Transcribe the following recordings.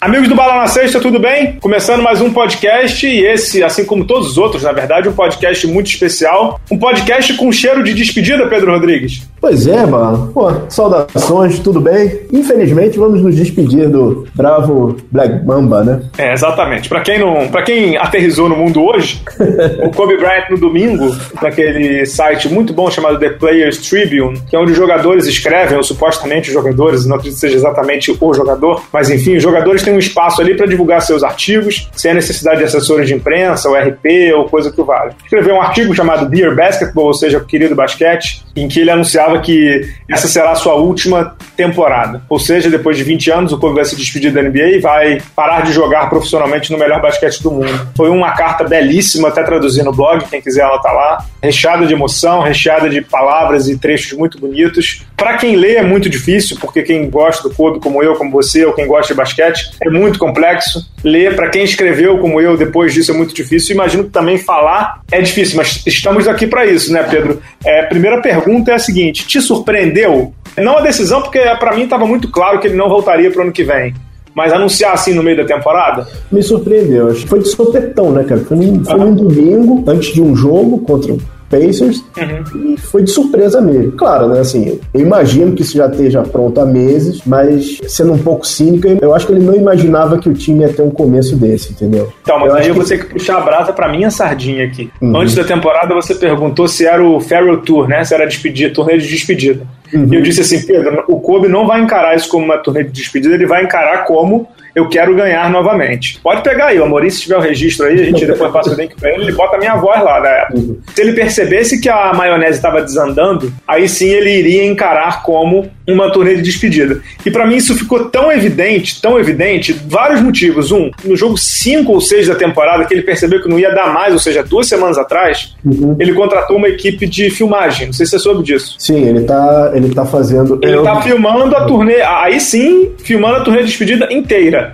Amigos do Bala na Sexta, tudo bem? Começando mais um podcast e esse, assim como todos os outros, na verdade, um podcast muito especial. Um podcast com cheiro de despedida, Pedro Rodrigues. Pois é, mano. Pô, saudações, tudo bem? Infelizmente, vamos nos despedir do bravo Black Mamba, né? É, exatamente. Para quem não, para quem aterrizou no mundo hoje, o Kobe Bryant no domingo, naquele site muito bom chamado The Players Tribune, que é onde os jogadores escrevem, ou supostamente os jogadores, não acredito que seja exatamente o jogador, mas enfim, os jogadores têm um espaço ali para divulgar seus artigos, sem a necessidade de assessores de imprensa, ou RP, ou coisa que vale. Escreveu um artigo chamado Dear Basketball, ou seja, Querido Basquete, em que ele anunciava que essa será a sua última temporada. Ou seja, depois de 20 anos, o Kobe vai se despedir da NBA e vai parar de jogar profissionalmente no melhor basquete do mundo. Foi uma carta belíssima, até traduzir no blog, quem quiser ela tá lá, recheada de emoção, recheada de palavras e trechos muito bonitos. Para quem lê é muito difícil, porque quem gosta do Kobe, como eu, como você, ou quem gosta de basquete, é muito complexo. Ler, para quem escreveu como eu, depois disso é muito difícil. Imagino que também falar é difícil, mas estamos aqui para isso, né, Pedro? É, primeira pergunta é a seguinte: te surpreendeu? Não a decisão, porque para mim estava muito claro que ele não voltaria para o ano que vem. Mas anunciar assim no meio da temporada? Me surpreendeu. Acho que foi de sopetão, né, cara? Foi num, foi num domingo, antes de um jogo contra Pacers uhum. e foi de surpresa mesmo. Claro, né? Assim, eu imagino que isso já esteja pronto há meses, mas sendo um pouco cínico, eu acho que ele não imaginava que o time ia ter um começo desse, entendeu? Então, mas eu aí eu vou ter que puxar a brasa pra minha sardinha aqui. Uhum. Antes da temporada, você perguntou se era o Farrell Tour, né? Se era despedida, turnê de despedida. Uhum. E eu disse assim, Pedro, o Kobe não vai encarar isso como uma turnê de despedida, ele vai encarar como eu quero ganhar novamente. Pode pegar aí, o Amorim, se tiver o registro aí, a gente depois passa o link pra ele, ele bota a minha voz lá da época. Uhum. Se ele percebesse que a maionese estava desandando, aí sim ele iria encarar como uma turnê de despedida. E para mim isso ficou tão evidente, tão evidente, vários motivos. Um, no jogo 5 ou 6 da temporada, que ele percebeu que não ia dar mais, ou seja, duas semanas atrás, uhum. ele contratou uma equipe de filmagem. Não sei se você soube disso. Sim, ele tá, ele tá fazendo. Ele eu... tá filmando a turnê, aí sim, filmando a turnê de despedida inteira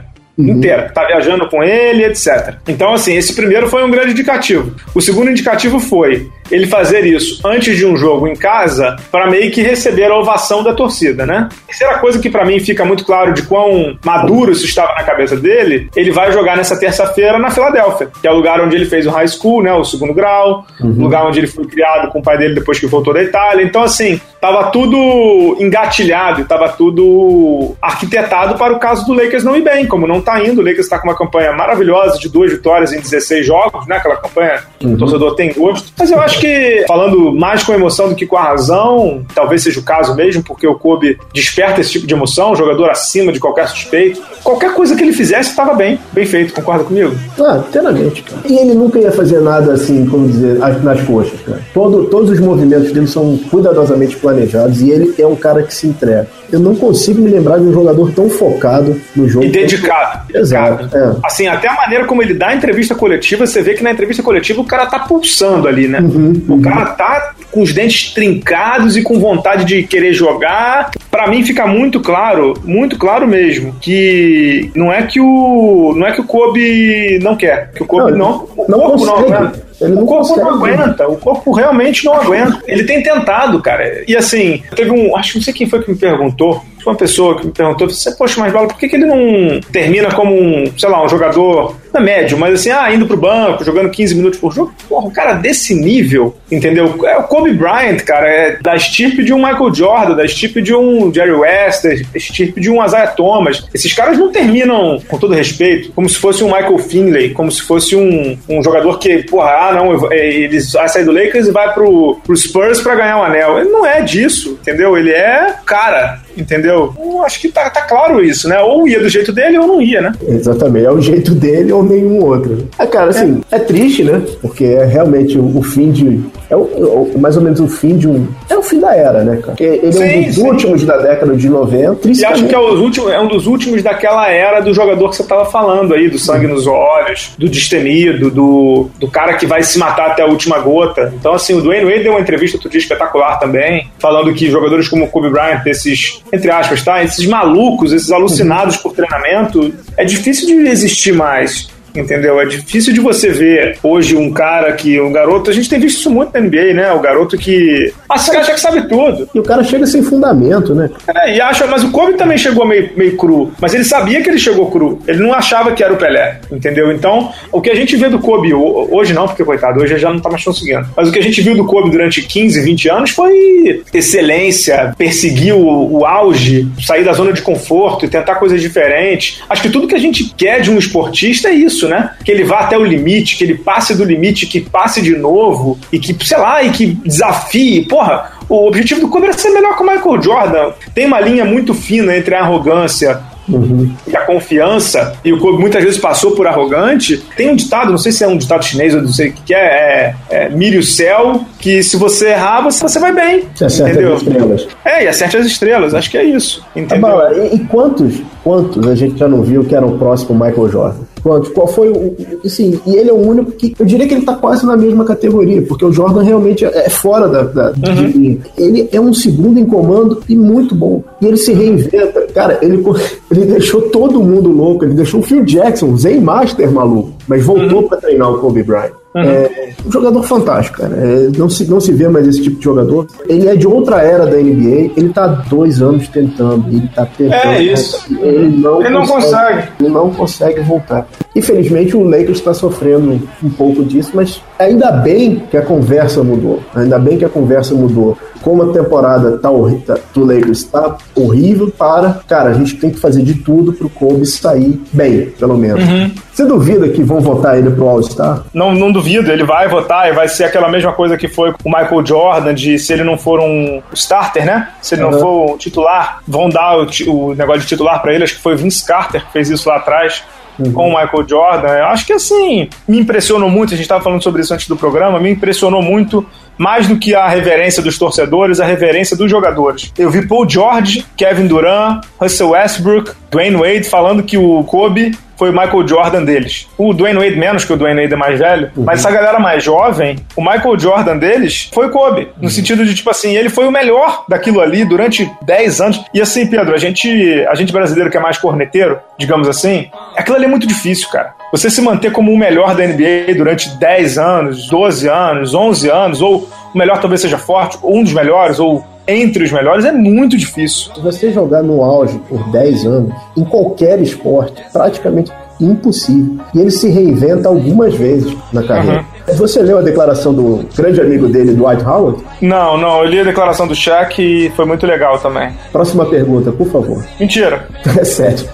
uhum. inteira, tá viajando com ele, etc. Então, assim, esse primeiro foi um grande indicativo. O segundo indicativo foi ele fazer isso antes de um jogo em casa para meio que receber a ovação da torcida, né? Terceira coisa que para mim fica muito claro de quão maduro isso estava na cabeça dele, ele vai jogar nessa terça-feira na Filadélfia, que é o lugar onde ele fez o high school, né, o segundo grau, uhum. lugar onde ele foi criado com o pai dele depois que voltou da Itália. Então, assim, tava tudo engatilhado, tava tudo arquitetado para o caso do Lakers não ir bem, como não tá indo. O Lakers está com uma campanha maravilhosa de duas vitórias em 16 jogos, né? Aquela campanha uhum. o torcedor tem gosto. Mas eu acho que, falando mais com emoção do que com a razão, talvez seja o caso mesmo, porque o Kobe desperta esse tipo de emoção, jogador acima de qualquer suspeito. Qualquer coisa que ele fizesse estava bem, bem feito, concorda comigo? Ah, inteiramente, cara. E ele nunca ia fazer nada assim, como dizer, nas coxas, cara. Todo, todos os movimentos dele são cuidadosamente planejados e ele é um cara que se entrega eu não consigo me lembrar de um jogador tão focado no jogo. E dedicado. Exato. É. Assim, até a maneira como ele dá a entrevista coletiva, você vê que na entrevista coletiva o cara tá pulsando ali, né? Uhum, o uhum. cara tá com os dentes trincados e com vontade de querer jogar. Para mim fica muito claro, muito claro mesmo, que não é que o não é que o Kobe não quer, que o Kobe não, não, o não corpo consegue. não, né? Ele o corpo não aguenta, o corpo realmente não aguenta. Ele tem tentado, cara. E assim, teve um. Acho que não sei quem foi que me perguntou uma pessoa que me perguntou, você, poxa, mas Bala, por que, que ele não termina como um, sei lá, um jogador não é médio, mas assim, ah, indo pro banco, jogando 15 minutos por jogo. Porra, um cara desse nível, entendeu? É o Kobe Bryant, cara, é da estirpe de um Michael Jordan, da estirpe de um Jerry West, da estirpe de um Isaiah Thomas. Esses caras não terminam, com todo respeito, como se fosse um Michael Finley, como se fosse um, um jogador que, porra, ah, não, é, ele vai sair do Lakers e vai pro, pro Spurs para ganhar um anel. Ele não é disso, entendeu? Ele é cara, entendeu? Eu acho que tá, tá claro isso, né? Ou ia do jeito dele ou não ia, né? Exatamente, é o jeito dele ou nenhum outro. É, cara, assim, é, é triste, né? Porque é realmente o, o fim de. É o, o, mais ou menos o fim de um. É o fim da era, né, cara? Porque ele sim, é um dos sim. últimos da década de 90. E acho que é, os últimos, é um dos últimos daquela era do jogador que você tava falando aí, do sangue nos olhos, do destemido, do, do cara que vai se matar até a última gota. Então, assim, o Dwayne Wade deu uma entrevista outro dia espetacular também, falando que jogadores como Kobe Bryant, esses, entre aspas, tá? Esses malucos, esses alucinados por treinamento, é difícil de existir mais. Entendeu? É difícil de você ver hoje um cara que, um garoto, a gente tem visto isso muito na NBA, né? O garoto que acha, acha que sabe tudo. E o cara chega sem fundamento, né? É, e acha, mas o Kobe também chegou meio, meio cru, mas ele sabia que ele chegou cru. Ele não achava que era o Pelé, entendeu? Então, o que a gente vê do Kobe hoje não, porque coitado, hoje já não tá mais conseguindo. Mas o que a gente viu do Kobe durante 15, 20 anos foi excelência, perseguir o, o auge, sair da zona de conforto e tentar coisas diferentes. Acho que tudo que a gente quer de um esportista é isso, né? Que ele vá até o limite, que ele passe do limite, que passe de novo e que, sei lá, e que desafie. Porra, o objetivo do Kobe era ser melhor que o Michael Jordan. Tem uma linha muito fina entre a arrogância Uhum. E a confiança, e o Kobe muitas vezes passou por arrogante. Tem um ditado, não sei se é um ditado chinês ou não sei o que é, é, é mire o céu, que se você errar, você, você vai bem. Você acerta entendeu? as estrelas. É, e acerte as estrelas, acho que é isso. Entendeu? Ah, e, e quantos, quantos a gente já não viu que era o próximo Michael Jordan? Quantos? Qual foi o. Assim, e ele é o único que. Eu diria que ele tá quase na mesma categoria, porque o Jordan realmente é fora da. da uhum. de, ele é um segundo em comando e muito bom. E ele se reinventa. Cara, ele, ele deixou todo mundo louco. Ele deixou o Phil Jackson, o Zen Master maluco, mas voltou uhum. para treinar o Kobe Bryant. Uhum. É um jogador fantástico, cara. É, não, se, não se vê mais esse tipo de jogador. Ele é de outra era da NBA. Ele tá há dois anos tentando. Ele tá tentando. É isso. Ele não, ele não consegue, consegue. Ele não consegue voltar. Infelizmente, o Lakers está sofrendo um pouco disso, mas ainda bem que a conversa mudou. Ainda bem que a conversa mudou. Como a temporada tá, tá, do Lakers está horrível, para, cara, a gente tem que fazer de tudo pro Kobe sair bem, pelo menos. Uhum. Você duvida que vão votar ele pro All-Star? Não, não duvido. Ele vai votar e vai ser aquela mesma coisa que foi com o Michael Jordan, de se ele não for um starter, né? Se ele uhum. não for um titular, vão dar o, o negócio de titular para ele. Acho que foi o Vince Carter que fez isso lá atrás uhum. com o Michael Jordan. Eu acho que assim, me impressionou muito, a gente estava falando sobre isso antes do programa, me impressionou muito mais do que a reverência dos torcedores, a reverência dos jogadores. Eu vi Paul George, Kevin Durant, Russell Westbrook, Dwayne Wade falando que o Kobe foi o Michael Jordan deles. O Dwayne Wade menos, que o Dwayne Wade é mais velho, uhum. mas essa galera mais jovem, o Michael Jordan deles foi o Kobe. No uhum. sentido de, tipo assim, ele foi o melhor daquilo ali durante 10 anos. E assim, Pedro, a gente, a gente brasileiro que é mais corneteiro, digamos assim, aquilo ali é muito difícil, cara. Você se manter como o melhor da NBA durante 10 anos, 12 anos, 11 anos, ou o melhor talvez seja forte, ou um dos melhores, ou entre os melhores é muito difícil. Se você jogar no auge por 10 anos, em qualquer esporte, praticamente impossível. E ele se reinventa algumas vezes na carreira. Uhum. Você leu a declaração do grande amigo dele, Dwight Howard? Não, não, eu li a declaração do Shaq e foi muito legal também. Próxima pergunta, por favor. Mentira. É sério.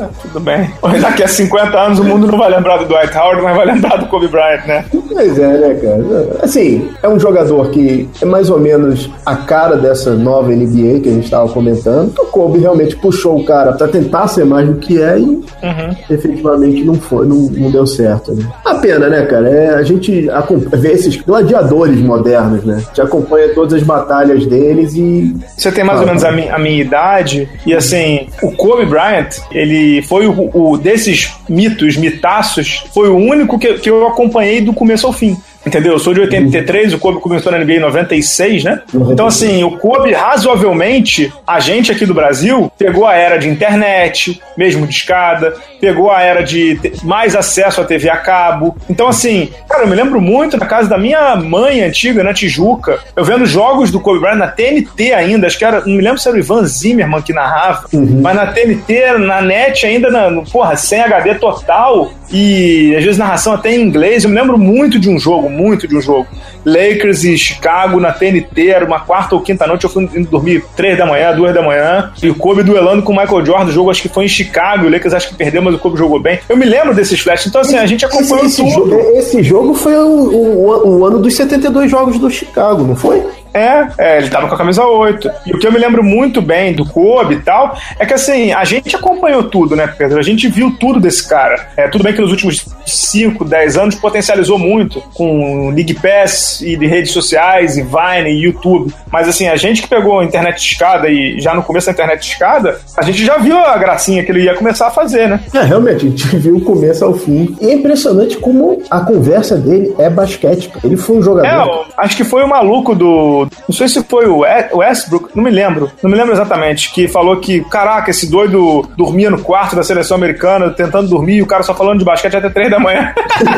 É, tudo bem. Daqui a 50 anos o mundo não vai lembrar do Dwight Howard, mas vai lembrar do Kobe Bryant, né? Pois é, né, cara? Assim, é um jogador que é mais ou menos a cara dessa nova NBA que a gente estava comentando. O Kobe realmente puxou o cara para tentar ser mais do que é e uhum. efetivamente não foi, não, não deu certo. Né? A pena, né, cara? É, a gente vê esses gladiadores modernos, né? A gente acompanha todas as batalhas deles e. Você tem mais ah, ou menos a, mi a minha idade, e assim, o Kobe Bryant, ele foi o, o desses mitos, mitaços, foi o único que, que eu acompanhei do começo ao fim. Entendeu? Eu sou de 83, o Kobe começou na NBA em 96, né? Então, assim, o Kobe, razoavelmente, a gente aqui do Brasil pegou a era de internet, mesmo de escada, pegou a era de mais acesso à TV a cabo. Então, assim, cara, eu me lembro muito na casa da minha mãe antiga, na Tijuca, eu vendo jogos do Kobe Bryant na TNT ainda, acho que era, não me lembro se era o Ivan Zimmerman que narrava, uhum. mas na TNT, na net ainda, na, porra, sem HD total, e às vezes narração até em inglês. Eu me lembro muito de um jogo, muito de um jogo. Lakers e Chicago na TNT, era uma quarta ou quinta noite, eu fui dormir três da manhã, duas da manhã, e o Kobe duelando com o Michael Jordan, o jogo acho que foi em Chicago, o Lakers acho que perdeu, mas o Kobe jogou bem. Eu me lembro desses flashes, então assim, a gente acompanhou esse, esse tudo. Jogo, esse jogo foi o, o, o ano dos 72 jogos do Chicago, não foi? É, é, ele tava com a camisa 8. E o que eu me lembro muito bem do Kobe e tal, é que assim, a gente acompanhou tudo, né, Pedro? A gente viu tudo desse cara. É, tudo bem que nos últimos 5, 10 anos potencializou muito com League Pass e de redes sociais, e Vine e YouTube. Mas assim, a gente que pegou a internet escada e já no começo da internet escada, a gente já viu a gracinha que ele ia começar a fazer, né? É, realmente, a gente viu o começo ao fim. E é impressionante como a conversa dele é basquete. Ele foi um jogador. É, acho que foi o maluco do do. Não sei se foi o Westbrook, não me lembro. Não me lembro exatamente. Que falou que, caraca, esse doido dormia no quarto da seleção americana, tentando dormir, e o cara só falando de basquete até três da manhã.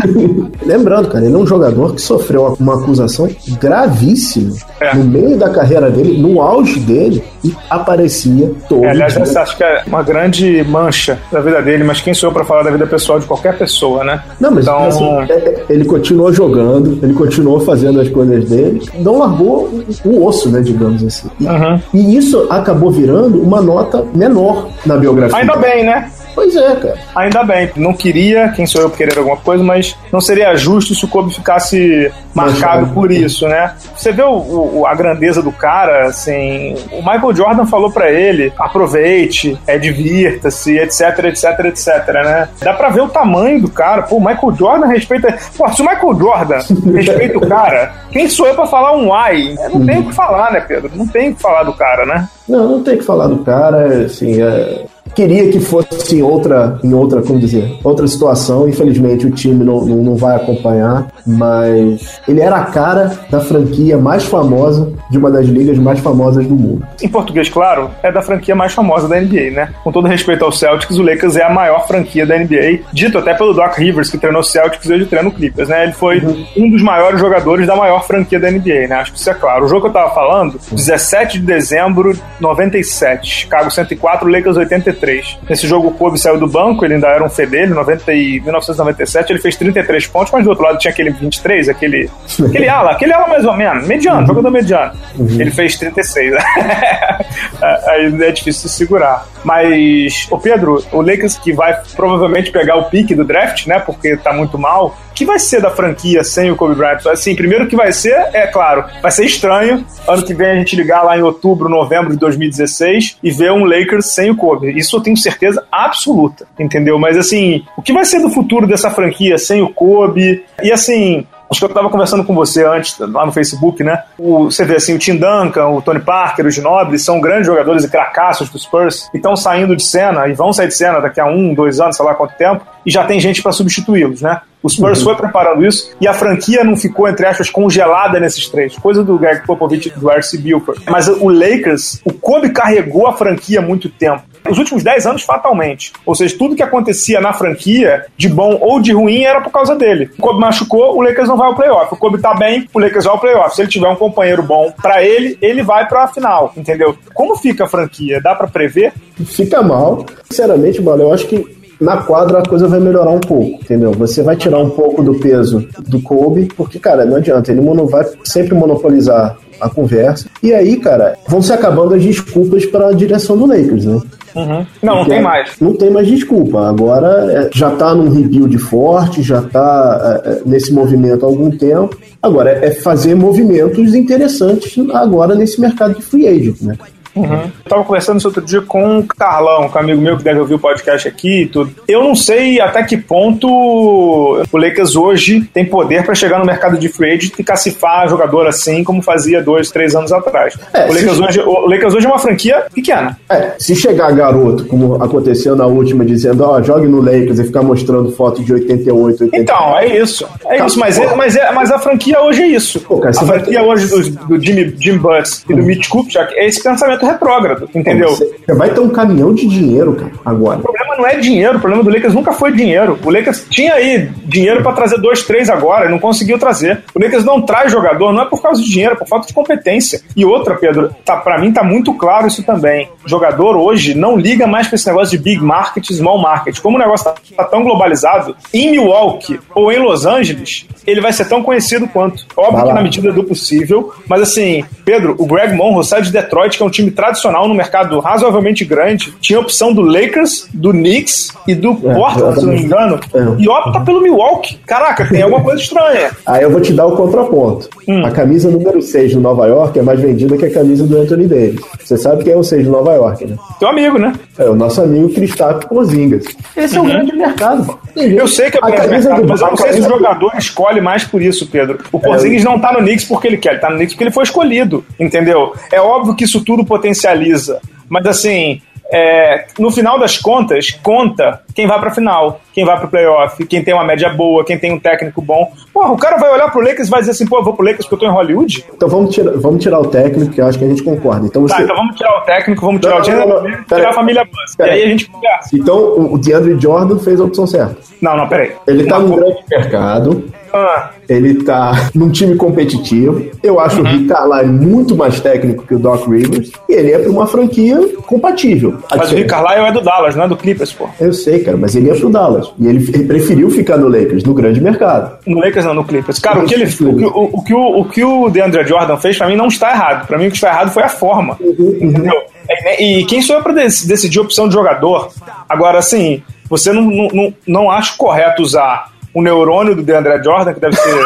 Lembrando, cara, ele é um jogador que sofreu uma acusação gravíssima é. no meio da carreira dele, no auge dele, e aparecia todo. É, aliás, dia. acho que é uma grande mancha da vida dele, mas quem sou eu pra falar da vida pessoal de qualquer pessoa, né? Não, mas então... assim, é, é, ele continuou jogando, ele continuou fazendo as coisas dele, não largou o osso, né, digamos assim. E, uhum. e isso acabou virando uma nota menor na biografia. Ainda bem, né? Pois é, cara. Ainda bem. Não queria, quem sou eu querer alguma coisa, mas não seria justo se o Kobe ficasse marcado por isso, né? Você vê o, o, a grandeza do cara, assim. O Michael Jordan falou para ele: aproveite, é, divirta-se, etc, etc, etc, né? Dá pra ver o tamanho do cara. Pô, o Michael Jordan respeita. Pô, se o Michael Jordan respeita o cara, quem sou eu pra falar um ai? Não tem o que falar, né, Pedro? Não tem o que falar do cara, né? Não, não tem o que falar do cara, assim, é, queria que fosse em outra, em outra, como dizer, outra situação. Infelizmente o time não, não, não, vai acompanhar, mas ele era a cara da franquia mais famosa de uma das ligas mais famosas do mundo. Em português, claro, é da franquia mais famosa da NBA, né? Com todo respeito ao Celtics, o Lakers é a maior franquia da NBA, dito até pelo Doc Rivers, que treinou Celtics e hoje treina o Clippers, né? Ele foi uhum. um dos maiores jogadores da maior franquia da NBA, né? Acho que isso é claro. O jogo que eu tava falando, 17 de dezembro 97, Chicago 104, Lakers 83. 33. Nesse jogo, o Kobe saiu do banco, ele ainda era um fedelho, 90 e 1997, ele fez 33 pontos, mas do outro lado tinha aquele 23, aquele, aquele ala, aquele ala mais ou menos, mediano, uhum. jogador mediano. Uhum. Ele fez 36. Aí é difícil se segurar. Mas, o Pedro, o Lakers que vai provavelmente pegar o pique do draft, né, porque tá muito mal, que vai ser da franquia sem o Kobe Bryant? Assim, primeiro que vai ser, é claro, vai ser estranho. Ano que vem a gente ligar lá em outubro, novembro de 2016 e ver um Lakers sem o Kobe. Isso eu tenho certeza absoluta, entendeu? Mas assim, o que vai ser do futuro dessa franquia sem o Kobe? E assim, Acho que eu estava conversando com você antes, lá no Facebook, né? O, você vê assim, o Tim Duncan, o Tony Parker, o Ginobili são grandes jogadores e cracassos do Spurs e estão saindo de cena e vão sair de cena daqui a um, dois anos, sei lá quanto tempo, e já tem gente para substituí-los, né? O Spurs uhum. foi preparando isso e a franquia não ficou, entre aspas, congelada nesses três. Coisa do Greg Popovich e do R.C. Buford. Mas o Lakers, o Kobe carregou a franquia há muito tempo. Os últimos 10 anos, fatalmente. Ou seja, tudo que acontecia na franquia, de bom ou de ruim, era por causa dele. O Kobe machucou, o Lakers não vai ao playoff. O Kobe tá bem, o Lakers vai ao playoff. Se ele tiver um companheiro bom para ele, ele vai pra final, entendeu? Como fica a franquia? Dá para prever? Fica mal. Sinceramente, Bola, eu acho que na quadra a coisa vai melhorar um pouco, entendeu? Você vai tirar um pouco do peso do Kobe, porque, cara, não adianta, ele vai sempre monopolizar a conversa. E aí, cara, vão se acabando as desculpas para a direção do Lakers, né? Uhum. Não, não tem mais. Não tem mais desculpa. Agora é, já tá num rebuild forte, já tá é, é, nesse movimento há algum tempo. Agora é fazer movimentos interessantes agora nesse mercado de free agent, né? Uhum. tava conversando isso outro dia com o Carlão, com um amigo meu que deve ouvir o podcast aqui e tudo. Eu não sei até que ponto o Lakers hoje tem poder para chegar no mercado de free agent e cacifar jogador assim como fazia dois, três anos atrás. É, o, Lakers hoje, o Lakers hoje é uma franquia pequena. É, se chegar garoto, como aconteceu na última, dizendo, ó, oh, jogue no Lakers e ficar mostrando foto de 88, 88. Então, é isso. É tá, isso, mas, é, mas, é, mas a franquia hoje é isso. Pô, cara, a franquia ter... hoje do, do Jimmy, Jim Butts e do Mitch Kupchak é esse pensamento retrógrado, entendeu? Você vai ter um caminhão de dinheiro, cara, agora. O problema não é dinheiro, o problema do Lakers nunca foi dinheiro. O Lakers tinha aí dinheiro para trazer dois, três agora, e não conseguiu trazer. O Lakers não traz jogador, não é por causa de dinheiro, é por falta de competência. E outra, Pedro, tá, para mim tá muito claro isso também. O jogador hoje não liga mais para esse negócio de big market, small market. Como o negócio tá, tá tão globalizado, em Milwaukee ou em Los Angeles, ele vai ser tão conhecido quanto. Óbvio que na medida do possível, mas assim, Pedro, o Greg Monroe sai de Detroit, que é um time tradicional no mercado razoavelmente grande, tinha a opção do Lakers, do Knicks e do é, Portland, se não me engano, é. e opta pelo Milwaukee. Caraca, tem alguma coisa estranha. Aí eu vou te dar o contraponto. Hum. A camisa número 6 do Nova York é mais vendida que a camisa do Anthony Davis. Você sabe quem é o 6 do Nova York, né? Teu amigo, né? É, o nosso amigo Kristaps Pozingas. Esse uhum. é um grande mercado. Eu sei que é o mercado, do... mas eu não sei se o jogador escolhe mais por isso, Pedro. O Porzingis é, não tá no Knicks porque ele quer, ele tá no Knicks porque ele foi escolhido, entendeu? É óbvio que isso tudo potencializa mas assim, é, no final das contas, conta quem vai pra final, quem vai pro playoff, quem tem uma média boa, quem tem um técnico bom. Porra, o cara vai olhar pro Lakers e vai dizer assim, pô, eu vou pro Lakers porque eu tô em Hollywood? Então vamos tirar, vamos tirar o técnico, que eu acho que a gente concorda. Então você... Tá, então vamos tirar o técnico, vamos tirar não, o não, tirar a família Bus. E aí a gente conversa. Então o DeAndre Jordan fez a opção certa. Não, não, peraí. Ele tá no grande mercado. Ah. Ele tá num time competitivo. Eu acho uhum. o Rick Carlisle muito mais técnico que o Doc Rivers. E ele é pra uma franquia compatível. Mas o Rick Carlisle é do Dallas, não é do Clippers, pô. Eu sei, cara, mas ele é pro Dallas. E ele preferiu ficar no Lakers, no grande mercado. No Lakers não, no Clippers. Cara, o que, ele, o, o, o, que o, o que o DeAndre Jordan fez, pra mim, não está errado. Pra mim, o que está errado foi a forma. Uhum, uhum. entendeu? Né, e quem sou eu pra decidir a opção de jogador? Agora, assim, você não, não, não acha correto usar o neurônio do DeAndre Jordan, que deve ser.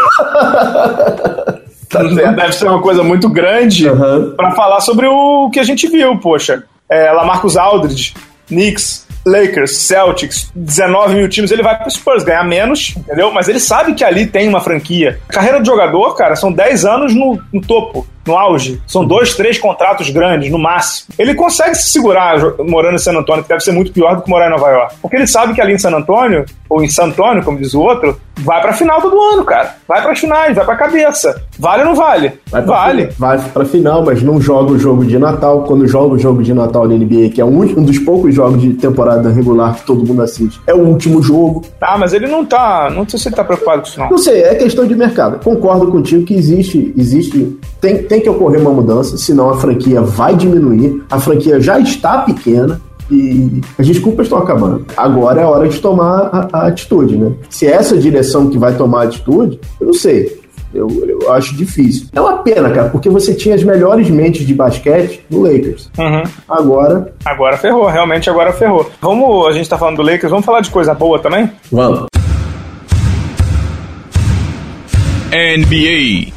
deve ser uma coisa muito grande uhum. para falar sobre o que a gente viu, poxa. É, Lamarcus Aldridge, Knicks, Lakers, Celtics, 19 mil times, ele vai pro Spurs ganhar menos, entendeu? Mas ele sabe que ali tem uma franquia. Carreira de jogador, cara, são 10 anos no, no topo no auge. São dois, três contratos grandes, no máximo. Ele consegue se segurar morando em San Antônio, que deve ser muito pior do que morar em Nova York. Porque ele sabe que ali em San Antônio, ou em San Antônio, como diz o outro, vai pra final todo ano, cara. Vai pra finais, vai pra cabeça. Vale ou não vale? Vai pra vale. Vai pra final, mas não joga o jogo de Natal. Quando joga o jogo de Natal na NBA, que é um, um dos poucos jogos de temporada regular que todo mundo assiste, é o último jogo. Ah, mas ele não tá. Não sei se ele tá preocupado com isso, não. Não sei, é questão de mercado. Concordo contigo que existe. existe tem, tem que ocorrer uma mudança, senão a franquia vai diminuir. A franquia já está pequena e as desculpas estão acabando. Agora é hora de tomar a, a, atitude, né? Se é essa direção que vai tomar a atitude, eu não sei. Eu, eu acho difícil. É uma pena, cara, porque você tinha as melhores mentes de basquete no Lakers. Uhum. Agora. Agora ferrou, realmente agora ferrou. Vamos, a gente tá falando do Lakers, vamos falar de coisa boa também? Vamos. NBA.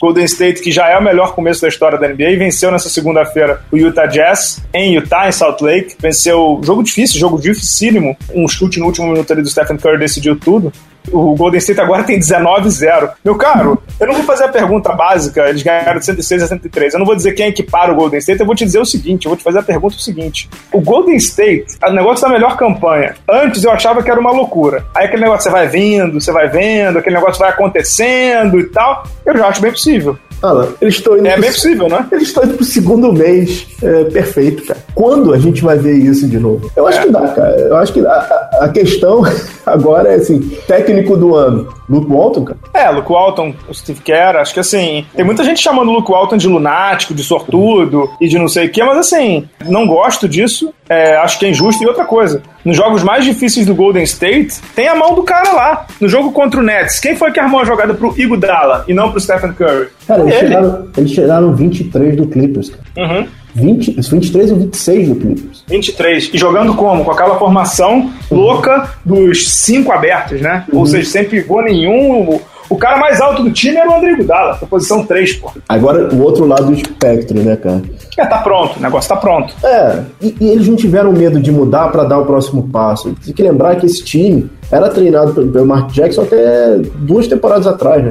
Golden State, que já é o melhor começo da história da NBA, venceu nessa segunda-feira o Utah Jazz em Utah, em Salt Lake. Venceu jogo difícil, jogo dificílimo. Um chute no último minuto ali do Stephen Curry decidiu tudo. O Golden State agora tem 19-0. Meu caro, eu não vou fazer a pergunta básica, eles ganharam de 106 a 103. Eu não vou dizer quem é que para o Golden State, eu vou te dizer o seguinte: eu vou te fazer a pergunta o seguinte. O Golden State, o negócio da melhor campanha. Antes eu achava que era uma loucura. Aí aquele negócio você vai vindo, você vai vendo, aquele negócio vai acontecendo e tal. Eu já acho bem possível. Alan, eles estão indo. É pro... bem possível, né? Eles estão indo pro segundo mês. É, perfeito, cara. Quando a gente vai ver isso de novo? Eu acho é. que dá, cara. Eu acho que a, a questão agora é assim: técnico do ano. Luke Walton, cara? É, Luke Walton, o Steve Kerr, acho que assim, tem muita gente chamando o Luke Walton de lunático, de sortudo e de não sei o que, mas assim, não gosto disso, é, acho que é injusto. E outra coisa, nos jogos mais difíceis do Golden State, tem a mão do cara lá. No jogo contra o Nets, quem foi que armou a jogada pro Iguodala e não pro Stephen Curry? Cara, eles, tiraram, eles tiraram 23 do Clippers, cara. Uhum. 20, 23 ou 26 do Clippers. 23. E jogando como? Com aquela formação louca dos cinco abertos, né? Uhum. Ou seja, sem pivô nenhum. O cara mais alto do time era o André Gudala, na posição 3, pô. Agora, o outro lado do espectro, né, cara? É, tá pronto, o negócio tá pronto. É, e, e eles não tiveram medo de mudar para dar o próximo passo. Tem que lembrar que esse time era treinado pelo, pelo Mark Jackson até duas temporadas atrás, né?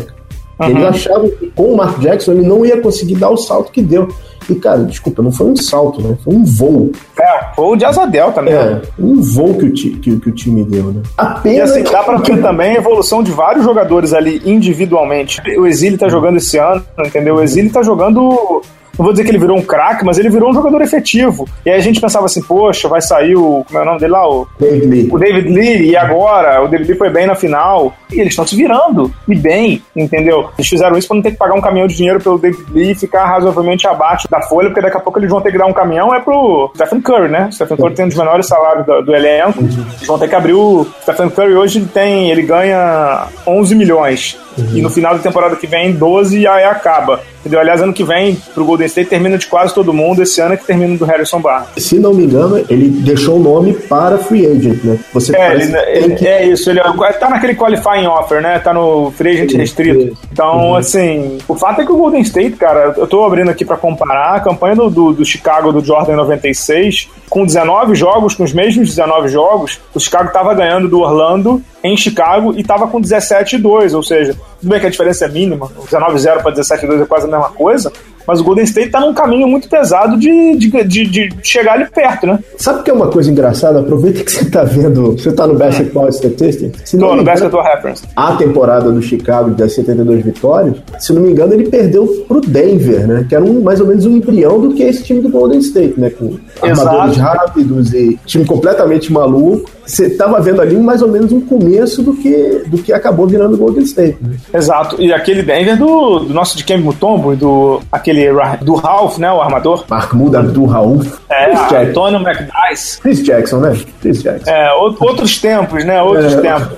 Uhum. Eles achavam que com o Mark Jackson ele não ia conseguir dar o salto que deu. E, cara, desculpa, não foi um salto, né? Foi um voo. É, voo de asa delta mesmo. É, um voo que o, ti, que, que o time deu, né? Apenas. E assim, dá pra ver também a evolução de vários jogadores ali individualmente. O Exílio tá jogando esse ano, entendeu? O Exílio tá jogando não vou dizer que ele virou um craque, mas ele virou um jogador efetivo. E aí a gente pensava assim, poxa, vai sair o. Como é o nome dele lá? O David Lee. O David Lee, e agora? O David Lee foi bem na final. E eles estão se virando. E bem, entendeu? Eles fizeram isso pra não ter que pagar um caminhão de dinheiro pelo David Lee e ficar razoavelmente abaixo da folha, porque daqui a pouco eles vão ter que dar um caminhão é pro Stephen Curry, né? Stephen Curry tem um dos menores salários do, do elenco. Uhum. Eles vão ter que abrir o. Stephen Curry hoje tem. ele ganha 11 milhões. Uhum. E no final da temporada que vem, 12 e aí acaba. Entendeu? Aliás, ano que vem, pro Golden State, termina de quase todo mundo. Esse ano é que termina do Harrison Barnes. Se não me engano, ele deixou o nome para free agent, né? Você é, ele, ele que... é isso. Ele é, tá naquele qualifying offer, né? Tá no free agent restrito. Então, uhum. assim, o fato é que o Golden State, cara, eu tô abrindo aqui para comparar a campanha do, do, do Chicago do Jordan 96, com 19 jogos, com os mesmos 19 jogos, o Chicago tava ganhando do Orlando em Chicago e estava com 17-2, ou seja, tudo bem que a diferença é mínima, 19-0 para 17-2 é quase a mesma coisa, Mas o Golden State tá num caminho muito pesado de, de, de, de chegar ali perto, né? Sabe o que é uma coisa engraçada? Aproveita que você tá vendo. Você tá no Basketball Statistics? Se Tô, no Basketball Reference. A temporada do Chicago das 72 vitórias, se não me engano, ele perdeu pro Denver, né? Que era um, mais ou menos um embrião do que esse time do Golden State, né? Com Exato. armadores rápidos e time completamente maluco você estava vendo ali mais ou menos um começo do que, do que acabou virando o Golden State. Né? Exato. E aquele Denver do, do nosso de Kemba Mutombo e do aquele do Ralph, né, o armador. Mahmoud Abdul Rauf. É, Antônio McDice. Chris Jackson, né? Chris Jackson. É, outros tempos, né? Outros é, tempos.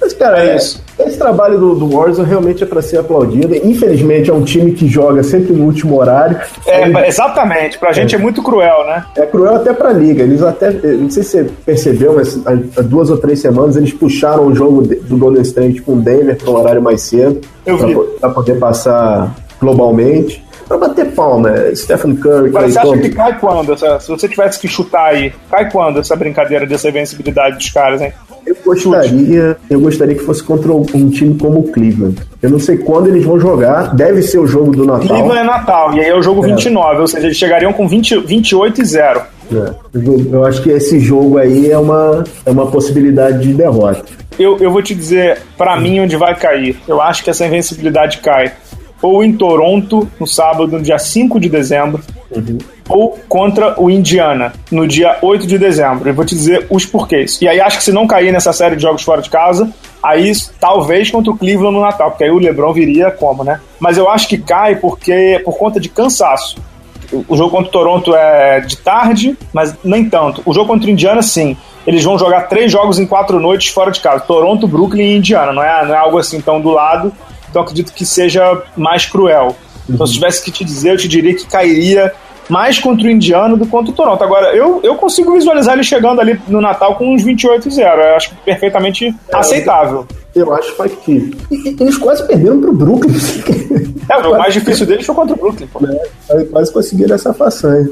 Mas, cara, é isso. Esse trabalho do, do Warzone realmente é para ser aplaudido. Infelizmente, é um time que joga sempre no último horário. É, exatamente. Pra gente é. é muito cruel, né? É cruel até pra liga. Eles até, não sei se você percebeu, mas há duas ou três semanas eles puxaram o jogo do Golden State com o Denver para um horário mais cedo. Eu vi. Pra poder passar globalmente para bater palma. É Stephen Curry. Mas você acha que cai quando? Essa, se você tivesse que chutar aí, cai quando essa brincadeira dessa invencibilidade dos caras, hein? Eu gostaria, eu gostaria que fosse contra um time como o Cleveland. Eu não sei quando eles vão jogar, deve ser o jogo do Natal. Cleveland é Natal, e aí é o jogo é. 29, ou seja, eles chegariam com 20, 28 e 0. É. Eu acho que esse jogo aí é uma, é uma possibilidade de derrota. Eu, eu vou te dizer, para mim, onde vai cair. Eu acho que essa invencibilidade cai ou em Toronto, no sábado, no dia 5 de dezembro, uhum. ou contra o Indiana, no dia 8 de dezembro. Eu vou te dizer os porquês. E aí acho que se não cair nessa série de jogos fora de casa, aí talvez contra o Cleveland no Natal, porque aí o LeBron viria como, né? Mas eu acho que cai porque por conta de cansaço. O jogo contra o Toronto é de tarde, mas nem tanto. O jogo contra o Indiana, sim. Eles vão jogar três jogos em quatro noites fora de casa. Toronto, Brooklyn e Indiana. Não é, não é algo assim tão do lado. Então acredito que seja mais cruel. Então, se tivesse que te dizer, eu te diria que cairia mais contra o Indiano do que contra o Toronto. Agora, eu, eu consigo visualizar ele chegando ali no Natal com uns 28 0. Eu acho perfeitamente é, aceitável. Eu acho que. Eles quase perderam pro Brooklyn. É, o mais difícil deles foi contra o Brooklyn. Pô. É, quase conseguiram essa façanha.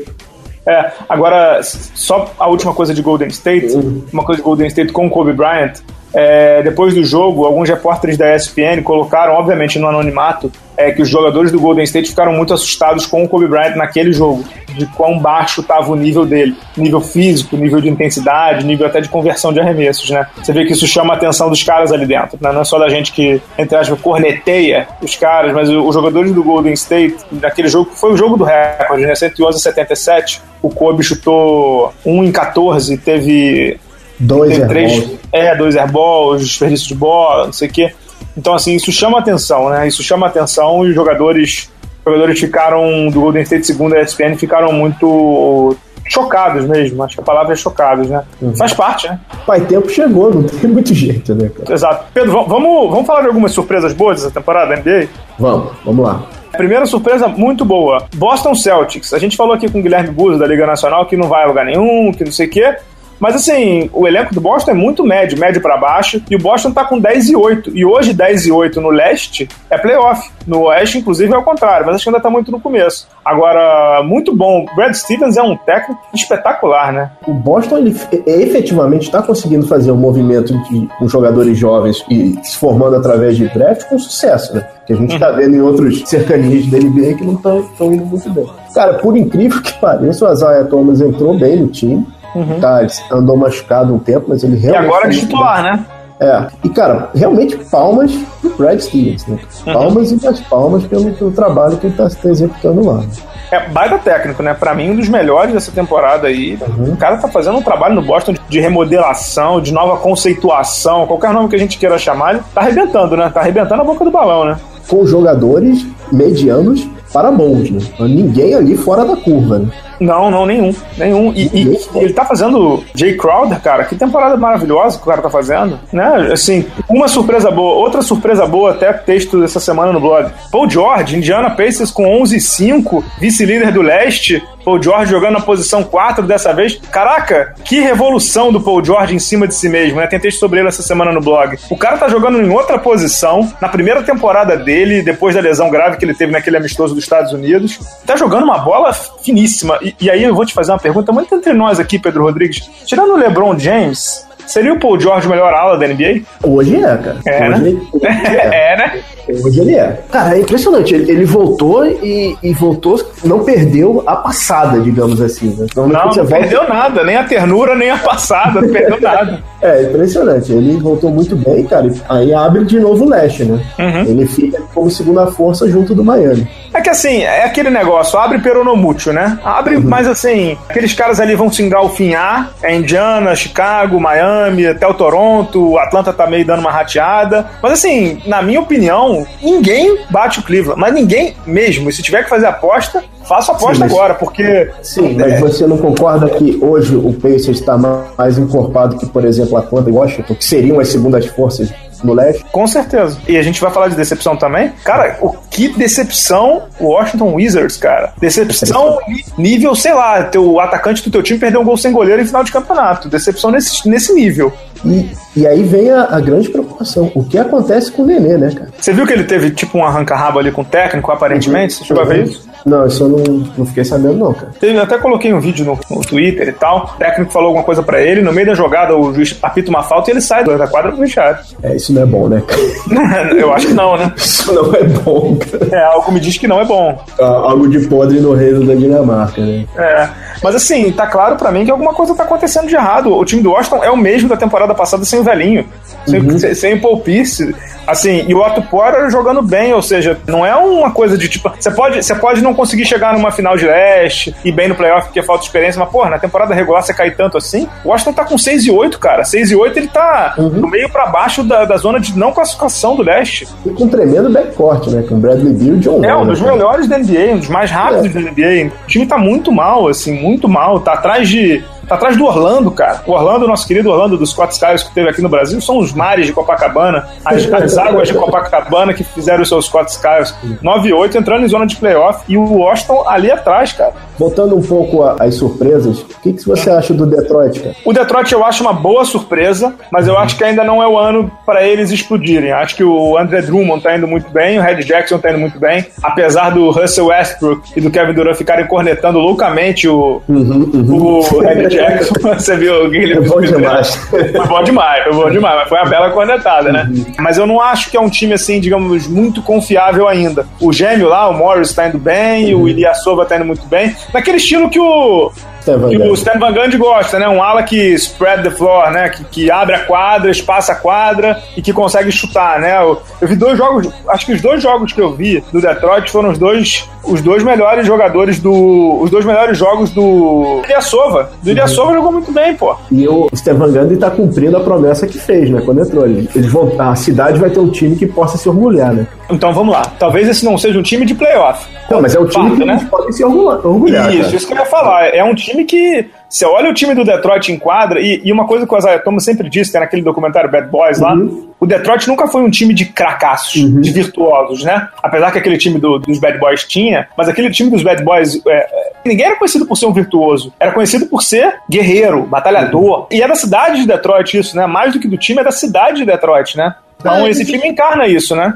É, agora, só a última coisa de Golden State, uma coisa de Golden State com o Kobe Bryant. É, depois do jogo, alguns repórteres da ESPN colocaram, obviamente no anonimato, é, que os jogadores do Golden State ficaram muito assustados com o Kobe Bryant naquele jogo, de quão baixo estava o nível dele, nível físico, nível de intensidade, nível até de conversão de arremessos, né? Você vê que isso chama a atenção dos caras ali dentro, né? não é só da gente que, entre aspas, corneteia os caras, mas os jogadores do Golden State, naquele jogo, foi o jogo do recorde, né? 111 a 77, o Kobe chutou 1 em 14, teve Dois três, É, dois airballs, desperdício de bola, não sei o quê. Então, assim, isso chama atenção, né? Isso chama atenção e os jogadores, os jogadores ficaram, do Golden State segundo a ESPN, ficaram muito chocados mesmo. Acho que a palavra é chocados, né? Uhum. Faz parte, né? Pai, tempo chegou, não tem muito jeito, né, cara? Exato. Pedro, vamos, vamos falar de algumas surpresas boas dessa temporada da NBA? Vamos, vamos lá. Primeira surpresa muito boa. Boston Celtics. A gente falou aqui com o Guilherme Buzo da Liga Nacional que não vai a lugar nenhum, que não sei o quê. Mas assim, o elenco do Boston é muito médio, médio para baixo, e o Boston tá com 10 e 8. E hoje 10 e 8 no leste é playoff. No oeste, inclusive, é o contrário, mas acho que ainda tá muito no começo. Agora, muito bom. Brad Stevens é um técnico espetacular, né? O Boston, ele efetivamente está conseguindo fazer um movimento de com jogadores jovens e se formando através de draft com sucesso, né? Que a gente está uhum. vendo em outros cercanias da NBA que não estão indo muito bem. Cara, por incrível que pareça, o Isaiah Thomas entrou bem no time. Uhum. Tá, ele andou machucado um tempo, mas ele realmente. E agora de titular, né? É. E, cara, realmente palmas pro Brad Stevens, né? Uhum. Palmas uhum. e mais palmas pelo, pelo trabalho que ele tá, tá executando lá. É, baita técnico, né? Pra mim, um dos melhores dessa temporada aí. Uhum. O cara tá fazendo um trabalho no Boston de remodelação, de nova conceituação, qualquer nome que a gente queira chamar, ele tá arrebentando, né? Tá arrebentando a boca do balão, né? Com jogadores medianos para bons, né? Ninguém ali fora da curva, né? Não, não, nenhum. Nenhum. E, e, ele tá fazendo Jay Crowder, cara. Que temporada maravilhosa que o cara tá fazendo. Né? Assim, uma surpresa boa. Outra surpresa boa, até texto dessa semana no blog. Paul George, Indiana Pacers com 11-5, vice-líder do leste. Paul George jogando na posição 4 dessa vez. Caraca, que revolução do Paul George em cima de si mesmo, né? Tem texto sobre ele essa semana no blog. O cara tá jogando em outra posição, na primeira temporada dele, depois da lesão grave que ele teve naquele amistoso dos Estados Unidos. Tá jogando uma bola finíssima. E, e aí eu vou te fazer uma pergunta muito entre nós aqui, Pedro Rodrigues. Tirando o LeBron James, Seria o Paul George o melhor ala da NBA? Hoje é, cara. É, hoje, né? hoje é. é, né? Hoje ele é. Cara, é impressionante. Ele, ele voltou e, e, voltou, não perdeu a passada, digamos assim. Né? Então, não, não perdeu nada, nem a ternura, nem a passada, não perdeu nada. É, impressionante. Ele voltou muito bem, cara. Aí abre de novo o leste, né? Uhum. Ele fica como segunda força junto do Miami. É que assim, é aquele negócio, abre peronomútil, né? Abre, uhum. mas assim, aqueles caras ali vão se engalfinhar. É Indiana, Chicago, Miami, até o Toronto, o Atlanta tá meio dando uma rateada. Mas assim, na minha opinião, ninguém bate o Cleveland. Mas ninguém mesmo. E se tiver que fazer aposta, Faça aposta sim, mas, agora, porque. Sim, mas é... você não concorda que hoje o Pacers está mais encorpado que, por exemplo, Atlanta e Washington, que seriam as segundas forças no leste? Com certeza. E a gente vai falar de decepção também. Cara, o que decepção o Washington Wizards, cara. Decepção nível, sei lá, teu atacante do teu time perdeu um gol sem goleiro em final de campeonato. Decepção nesse, nesse nível. E, e aí vem a, a, grande preocupação. O que acontece com o Nenê, né, cara? Você viu que ele teve tipo um arranca-rabo ali com o técnico, aparentemente? Você chegou uhum. a ver isso? Não, isso eu não, não fiquei sabendo, não, cara. Eu até coloquei um vídeo no, no Twitter e tal. O técnico falou alguma coisa pra ele, no meio da jogada o juiz apita uma falta e ele sai da quadra pro vestiário. É, isso não é bom, né, cara? eu acho que não, né? Isso não é bom, cara. É, algo me diz que não é bom. Ah, algo de podre no reino da Dinamarca, né? É. Mas assim, tá claro para mim que alguma coisa tá acontecendo de errado. O time do Washington é o mesmo da temporada passada sem o velhinho, uhum. sem, sem Pierce. Assim, e o Otto Porter jogando bem, ou seja, não é uma coisa de tipo. Você pode, você pode não conseguir chegar numa final de leste e bem no playoff porque falta experiência, mas, porra, na temporada regular você cai tanto assim. O Washington tá com 6 e 8, cara. 6 e 8 ele tá uhum. no meio para baixo da, da zona de não classificação do leste. E com um tremendo backcourt, né? Com Bradley Beal e John É, um dos né, melhores da NBA, um dos mais rápidos é. da NBA. O time tá muito mal, assim, muito mal. Tá atrás de Tá atrás do Orlando, cara. O Orlando, nosso querido Orlando dos Scott Skies que teve aqui no Brasil, são os mares de Copacabana, as, as águas de Copacabana que fizeram os seus Scott Skies 9 e 8 entrando em zona de playoff e o Washington ali atrás, cara. Voltando um pouco às surpresas, o que, que você acha do Detroit, cara? O Detroit eu acho uma boa surpresa, mas eu acho que ainda não é o ano para eles explodirem. Acho que o André Drummond tá indo muito bem, o Red Jackson tá indo muito bem, apesar do Russell Westbrook e do Kevin Durant ficarem cornetando loucamente o, uhum, uhum. o Red Jackson. Você viu o Guilherme? Foi bom demais. Foi bom demais, foi bom demais, mas foi uma bela cornetada, né? Uhum. Mas eu não acho que é um time, assim, digamos, muito confiável ainda. O gêmeo lá, o Morris, tá indo bem, uhum. o Ilyasova tá indo muito bem. Naquele estilo que o que o Stan Van Gundy gosta, né? Um ala que spread the floor, né? Que, que abre a quadra, espaça a quadra e que consegue chutar, né? Eu, eu, vi dois jogos, acho que os dois jogos que eu vi do Detroit foram os dois, os dois melhores jogadores do, os dois melhores jogos do Ilyasova. Do Ilyasova jogou muito bem, pô. E o Stan Van Gundy tá cumprindo a promessa que fez, né? Quando entrou. Eles vão, a cidade vai ter um time que possa se orgulhar, né? Então vamos lá. Talvez esse não seja um time de playoff. Não, mas é um time Farta, que né? eles podem se orgulhar. Isso, cara. isso que eu ia falar. É um time que você olha o time do Detroit em quadra, e, e uma coisa que o Isaiah Thomas sempre disse, tem naquele documentário Bad Boys lá, uhum. o Detroit nunca foi um time de cracassos, uhum. de virtuosos, né? Apesar que aquele time do, dos Bad Boys tinha, mas aquele time dos Bad Boys, é, é, ninguém era conhecido por ser um virtuoso, era conhecido por ser guerreiro, batalhador. Uhum. E é da cidade de Detroit isso, né? Mais do que do time, é da cidade de Detroit, né? Então, é, esse time encarna isso, né?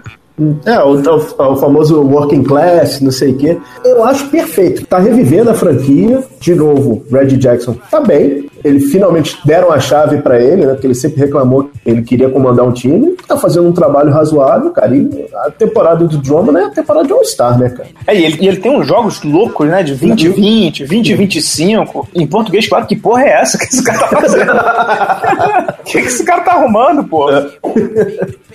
É, o, o, o, famoso working class, não sei o quê. Eu acho perfeito. Tá revivendo a franquia. De novo, Red Jackson tá bem. Ele finalmente deram a chave para ele, né? Porque ele sempre reclamou ele queria comandar um time. Tá fazendo um trabalho razoável, cara. E a temporada do Drummond é a temporada de All-Star, né, cara? É, e ele, e ele tem uns jogos loucos, né? De 20 e 20, 20 e 25. Em português, claro, que porra é essa que esse cara tá fazendo? O que, que esse cara tá arrumando, pô? É.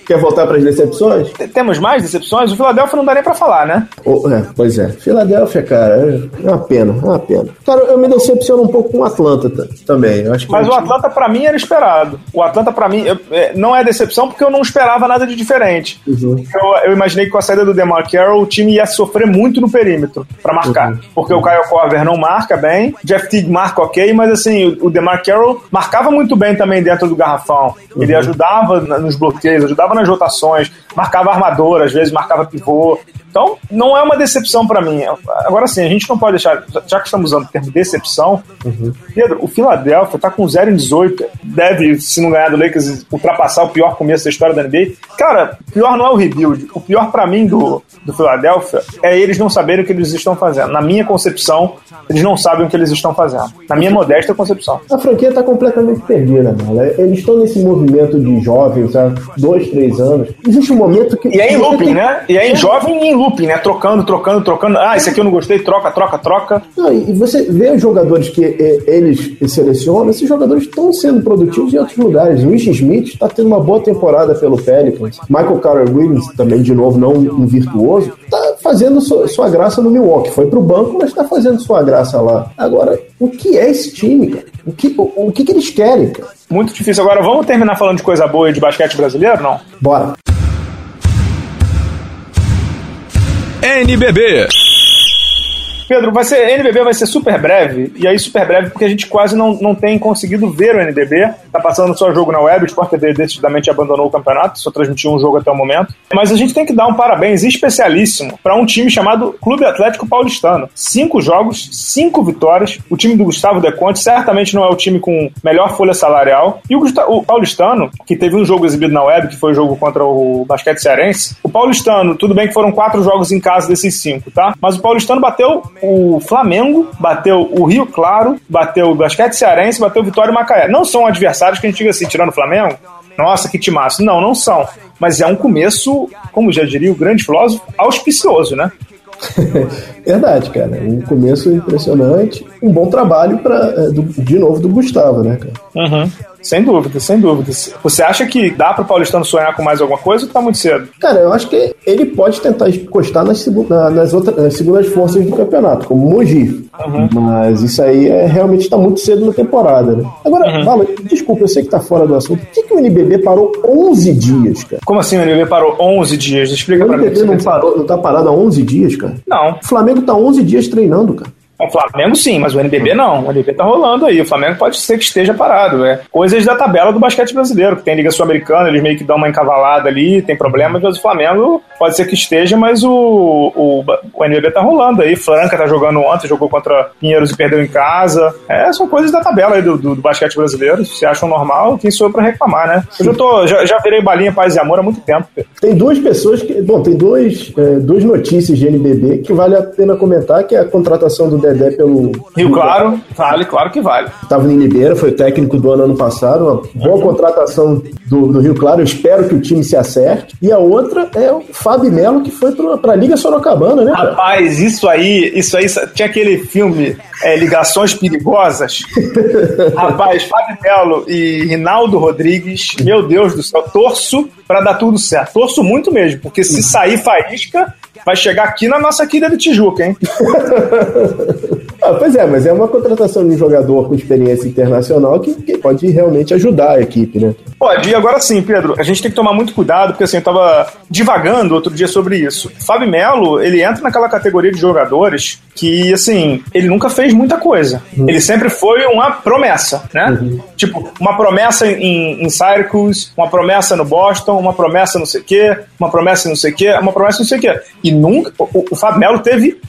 Quer voltar para as decepções? Temos mais decepções? O Philadelphia não dá nem para falar, né? Oh, é, pois é. Philadelphia, cara, é uma pena, é uma pena. Cara, eu me decepciono um pouco com o Atlanta também. Eu acho Mas o Atlanta, para mim, era esperado. O Atlanta, para mim, eu, é, não é decepção porque eu não esperava nada de diferente. Uhum. Eu, eu, imaginei que com a saída do DeMar Carroll, o time ia sofrer muito no perímetro para marcar. Uhum. Porque o Kyle Korver não marca bem, Jeff Teague marca ok, mas assim, o, o DeMar Carroll marcava muito bem também dentro do garrafão. Ele uhum. ajudava nos bloqueios, ajudava nas rotações, marcava armador, às vezes marcava pivô. Então, não é uma decepção para mim. Agora sim, a gente não pode deixar, já que estamos usando o termo decepção, uhum. Pedro, o Philadelphia tá com 0 em 18. Deve, se não ganhar do Lakers, ultrapassar o pior começo da história da NBA. Cara, pior não é o rebuild. O pior para mim do, do Philadelphia é eles não saberem o que eles estão fazendo. Na minha concepção, eles não sabem o que eles estão fazendo. Na minha modesta concepção. A franquia tá completamente perdida, mano. Eles estão nesse movimento de jovens há dois, três anos. Existe um momento que. E é em looping, tem... né? E é em jovem e em looping, né? Trocando, trocando, trocando. Ah, esse aqui eu não gostei, troca, troca, troca. Não, e você vê os jogadores que eles selecionam, esses jogadores estão sendo produtivos em outros lugares. O Wish Smith está tendo uma boa temporada pelo Pelicans. Michael Carter Williams, também, de novo, não um virtuoso, está fazendo sua, sua, graça no Milwaukee. Foi pro banco, mas está fazendo sua graça lá. Agora, o que é esse time, cara? O que, o, o que, que eles querem, cara? Muito difícil. Agora, vamos terminar falando de coisa boa e de basquete brasileiro, não? Bora. NBB Pedro, vai ser, NBB vai ser super breve, e aí super breve porque a gente quase não, não tem conseguido ver o NBB. Tá passando só jogo na web, o Sport TV decididamente abandonou o campeonato, só transmitiu um jogo até o momento. Mas a gente tem que dar um parabéns especialíssimo para um time chamado Clube Atlético Paulistano. Cinco jogos, cinco vitórias. O time do Gustavo Deconte certamente não é o time com melhor folha salarial. E o, Gustavo, o Paulistano, que teve um jogo exibido na web, que foi o jogo contra o Basquete Cearense, o Paulistano, tudo bem que foram quatro jogos em casa desses cinco, tá? Mas o Paulistano bateu o Flamengo, bateu o Rio Claro, bateu o Basquete Cearense, bateu o Vitória e Macaé. Não são adversários que a gente diga assim, tirando o Flamengo, nossa, que timaço. Não, não são. Mas é um começo, como já diria o grande filósofo, auspicioso, né? Verdade, cara. Um começo impressionante. Um bom trabalho para é, de novo do Gustavo, né, cara? Uhum. Sem dúvida, sem dúvida. Você acha que dá para o Paulistano sonhar com mais alguma coisa ou tá muito cedo? Cara, eu acho que ele pode tentar encostar nas, nas, outras, nas segundas forças do campeonato, como o Mogi. Uhum. Mas isso aí é, realmente está muito cedo na temporada, né? Agora, uhum. Vala, desculpa, eu sei que tá fora do assunto. Por que, que o NBB parou 11 dias, cara? Como assim o NBB parou 11 dias? Explica para mim. O NBB não, parou, não tá parado há 11 dias, cara? Não. O Flamengo tá 11 dias treinando, cara. O Flamengo sim, mas o NBB não. O NBB tá rolando aí. O Flamengo pode ser que esteja parado. É coisas da tabela do basquete brasileiro, que tem Liga Sul-Americana, eles meio que dão uma encavalada ali, tem problemas, mas o Flamengo pode ser que esteja, mas o, o, o NBB tá rolando aí. Franca tá jogando ontem, jogou contra Pinheiros e perdeu em casa. É, são coisas da tabela aí do, do, do basquete brasileiro. Se acham normal, quem sou eu pra reclamar, né? Eu já, tô, já, já virei balinha paz e amor há muito tempo. Tem duas pessoas que. Bom, tem dois, é, duas notícias de NBB que vale a pena comentar, que é a contratação do Dedé pelo. Rio Claro, vale, claro que vale. Estava em Limeira, foi técnico do ano, ano passado, uma boa contratação do, do, Rio Claro, eu espero que o time se acerte. E a outra é o Fábio Melo, que foi para a Liga Sorocabana, né? Cara? Rapaz, isso aí, isso aí, tinha aquele filme é, Ligações Perigosas. Rapaz, Fábio Melo e Rinaldo Rodrigues, meu Deus do céu, torço para dar tudo certo. Torço muito mesmo, porque se sair faísca, vai chegar aqui na nossa de Tijuca, hein? ah, pois é, mas é uma contratação de um jogador com experiência internacional que, que, pode realmente ajudar a equipe, né? Pode, e agora sim, Pedro, a gente tem que tomar muito cuidado, porque assim, eu tava divagando outro dia sobre isso. Fábio Melo, ele entra naquela categoria de jogadores que, assim, ele nunca fez muita coisa. Uhum. Ele sempre foi uma promessa, né? Uhum. Tipo, uma promessa em, em Syracuse, uma promessa no Boston, uma promessa não sei o quê, uma promessa não sei o quê, uma promessa não sei o quê. E nunca. O, o Fábio Melo teve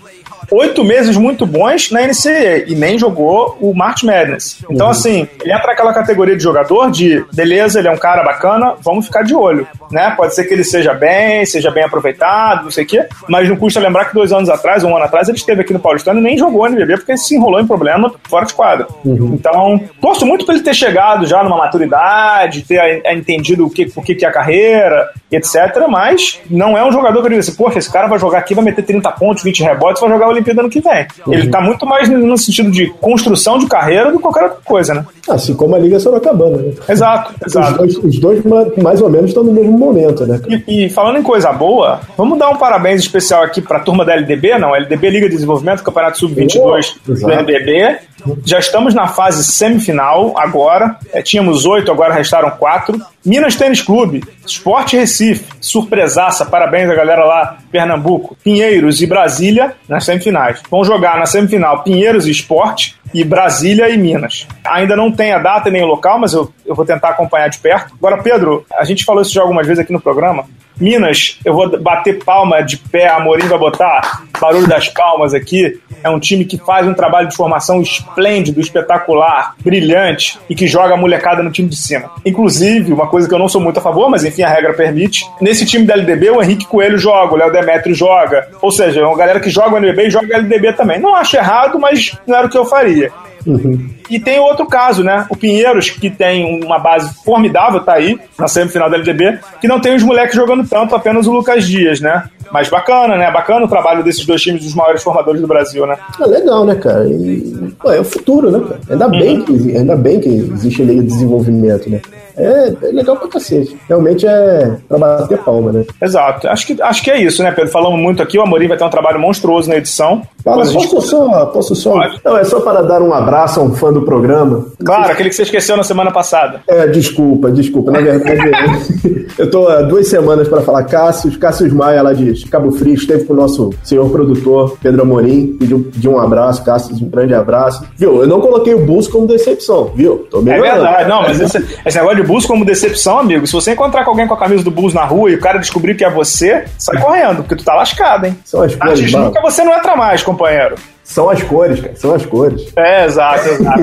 oito meses muito bons na NCAA e nem jogou o March Madness. Então, uhum. assim, ele entra naquela categoria de jogador de beleza, ele é um cara bacana, vamos ficar de olho, né? Pode ser que ele seja bem, seja bem aproveitado, não sei o quê, mas não custa lembrar que dois anos atrás, um ano atrás, ele esteve aqui no Paulistano e nem jogou NBB porque ele se enrolou em problema fora de quadra. Uhum. Então, torço muito para ele ter chegado já numa maturidade, ter entendido o que, o que é a carreira, etc. Mas não é um jogador que eu digo assim, poxa, esse cara vai jogar aqui, vai meter 30 pontos, 20 rebotes, vai jogar o Olimpíada ano que vem. Uhum. Ele tá muito mais no sentido de construção de carreira do que qualquer outra coisa, né? Assim como a Liga Sorocabana, né? Exato, exato. Os dois, os dois mais ou menos estão no mesmo momento, né? E, e, falando em coisa boa, vamos dar um parabéns especial aqui pra turma da LDB, não, LDB Liga de Desenvolvimento, Campeonato Sub-22 do LDB. Já estamos na fase semifinal agora. É, tínhamos oito, agora restaram quatro. Minas Tênis Clube, Esporte Recife, surpresaça, parabéns a galera lá, Pernambuco, Pinheiros e Brasília nas semifinais. Vão jogar na semifinal Pinheiros e Esporte e Brasília e Minas. Ainda não tem a data nem o local, mas eu, eu vou tentar acompanhar de perto. Agora, Pedro, a gente falou isso já algumas vezes aqui no programa. Minas, eu vou bater palma de pé, a Amorim vai botar barulho das palmas aqui. É um time que faz um trabalho de formação esplêndido, espetacular, brilhante e que joga a molecada no time de cima. Inclusive, uma coisa que eu não sou muito a favor, mas enfim, a regra permite. Nesse time da LDB, o Henrique Coelho joga, o Léo Demetrio joga. Ou seja, é uma galera que joga o NBB e joga LDB também. Não acho errado, mas não era o que eu faria. Uhum. E tem outro caso, né? O Pinheiros, que tem uma base formidável, tá aí, na semifinal da LDB, que não tem os moleques jogando tanto, apenas o Lucas Dias, né? Mas bacana, né? Bacana o trabalho desses dois times, dos maiores formadores do Brasil, né? É legal, né, cara? E, pô, é o futuro, né, cara? Ainda, uhum. bem que, ainda bem que existe ali desenvolvimento, né? É, é, legal pra cacete. Realmente é pra bater palma, né? Exato. Acho que, acho que é isso, né, Pedro? Falamos muito aqui, o Amorim vai ter um trabalho monstruoso na edição. Fala, posso gente... só, posso só. Pode. Não, é só para dar um abraço a um fã do programa. Claro, aquele que você esqueceu na semana passada. É, desculpa, desculpa. Na verdade, eu tô há duas semanas para falar Cássio, Cássio Maia lá de Cabo Frio, esteve com o nosso senhor produtor, Pedro Amorim, pediu, pediu um abraço, Cássio, um grande abraço. Viu? Eu não coloquei o Bus como decepção, viu? Tô é verdade, não, mas esse, esse negócio de Bulls como decepção, amigo. Se você encontrar com alguém com a camisa do Bulls na rua e o cara descobrir que é você, sai correndo, porque tu tá lascado, hein? São as coisas. nunca você não entra mais, companheiro. São as cores, cara. São as cores. É, exato, exato.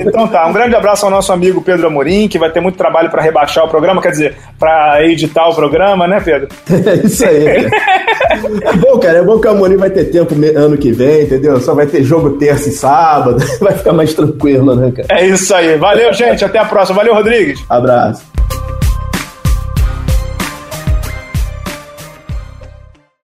então tá, um grande abraço ao nosso amigo Pedro Amorim, que vai ter muito trabalho para rebaixar o programa, quer dizer, para editar o programa, né, Pedro? É isso aí. é bom, cara, é bom que o Amorim vai ter tempo ano que vem, entendeu? Só vai ter jogo terça e sábado, vai ficar mais tranquilo, né, cara? É isso aí. Valeu, gente. Até a próxima. Valeu, Rodrigues. Abraço.